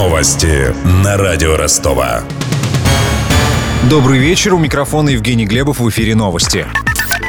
Новости на радио Ростова. Добрый вечер. У микрофона Евгений Глебов в эфире новости.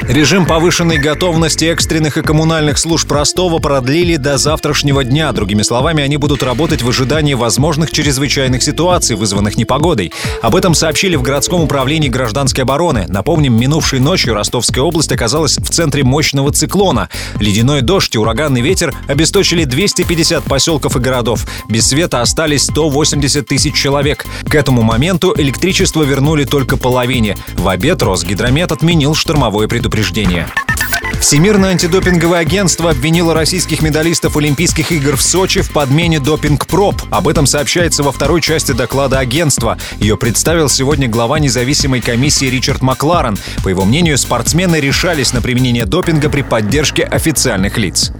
Режим повышенной готовности экстренных и коммунальных служб Ростова продлили до завтрашнего дня. Другими словами, они будут работать в ожидании возможных чрезвычайных ситуаций, вызванных непогодой. Об этом сообщили в городском управлении гражданской обороны. Напомним, минувшей ночью Ростовская область оказалась в центре мощного циклона. Ледяной дождь и ураганный ветер обесточили 250 поселков и городов. Без света остались 180 тысяч человек. К этому моменту электричество вернули только половине. В обед Росгидромет отменил штормовое предупреждение предупреждения. Всемирное антидопинговое агентство обвинило российских медалистов Олимпийских игр в Сочи в подмене допинг-проб. Об этом сообщается во второй части доклада агентства. Ее представил сегодня глава независимой комиссии Ричард Макларен. По его мнению, спортсмены решались на применение допинга при поддержке официальных лиц.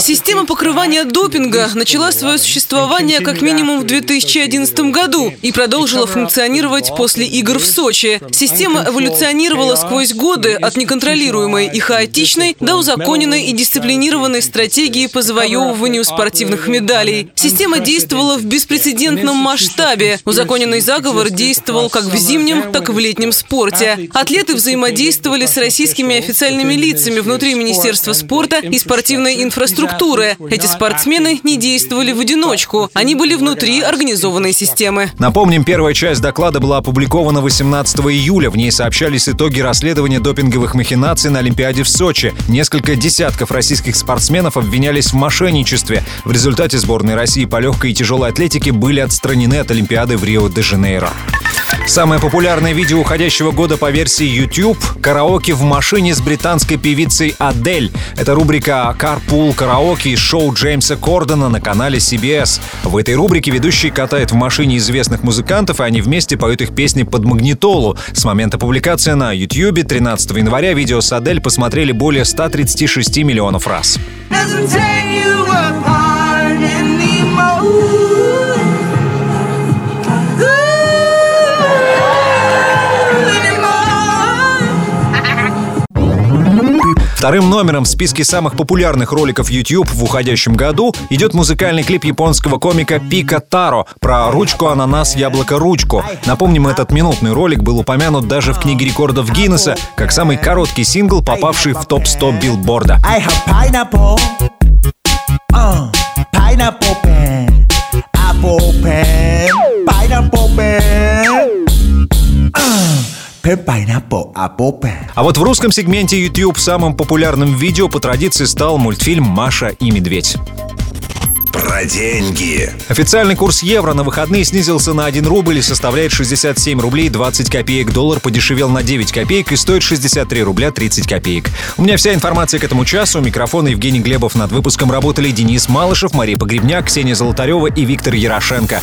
Система покрывания допинга начала свое существование как минимум в 2011 году и продолжила функционировать после игр в Сочи. Система эволюционировала сквозь годы от неконтролируемой и хаотичной личной до узаконенной и дисциплинированной стратегии по завоевыванию спортивных медалей. Система действовала в беспрецедентном масштабе. Узаконенный заговор действовал как в зимнем, так и в летнем спорте. Атлеты взаимодействовали с российскими официальными лицами внутри Министерства спорта и спортивной инфраструктуры. Эти спортсмены не действовали в одиночку. Они были внутри организованной системы. Напомним, первая часть доклада была опубликована 18 июля. В ней сообщались итоги расследования допинговых махинаций на Олимпиаде в Сочи. Сочи несколько десятков российских спортсменов обвинялись в мошенничестве. В результате сборной России по легкой и тяжелой атлетике были отстранены от Олимпиады в Рио-де-Жанейро. Самое популярное видео уходящего года по версии YouTube – караоке в машине с британской певицей Адель. Это рубрика «Carpool караоке» из шоу Джеймса Кордона на канале CBS. В этой рубрике ведущий катает в машине известных музыкантов, и они вместе поют их песни под магнитолу. С момента публикации на YouTube 13 января видео с Адель посмотрели более 136 миллионов раз. Вторым номером в списке самых популярных роликов YouTube в уходящем году идет музыкальный клип японского комика Пика Таро про ручку, ананас, яблоко, ручку. Напомним, этот минутный ролик был упомянут даже в книге рекордов Гиннесса как самый короткий сингл, попавший в топ-100 билборда. А вот в русском сегменте YouTube самым популярным видео по традиции стал мультфильм «Маша и медведь». Про деньги. Официальный курс евро на выходные снизился на 1 рубль и составляет 67 рублей 20 копеек. Доллар подешевел на 9 копеек и стоит 63 рубля 30 копеек. У меня вся информация к этому часу. У микрофона Евгений Глебов. Над выпуском работали Денис Малышев, Мария Погребняк, Ксения Золотарева и Виктор Ярошенко.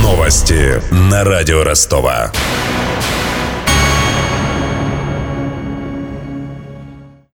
Новости на радио Ростова.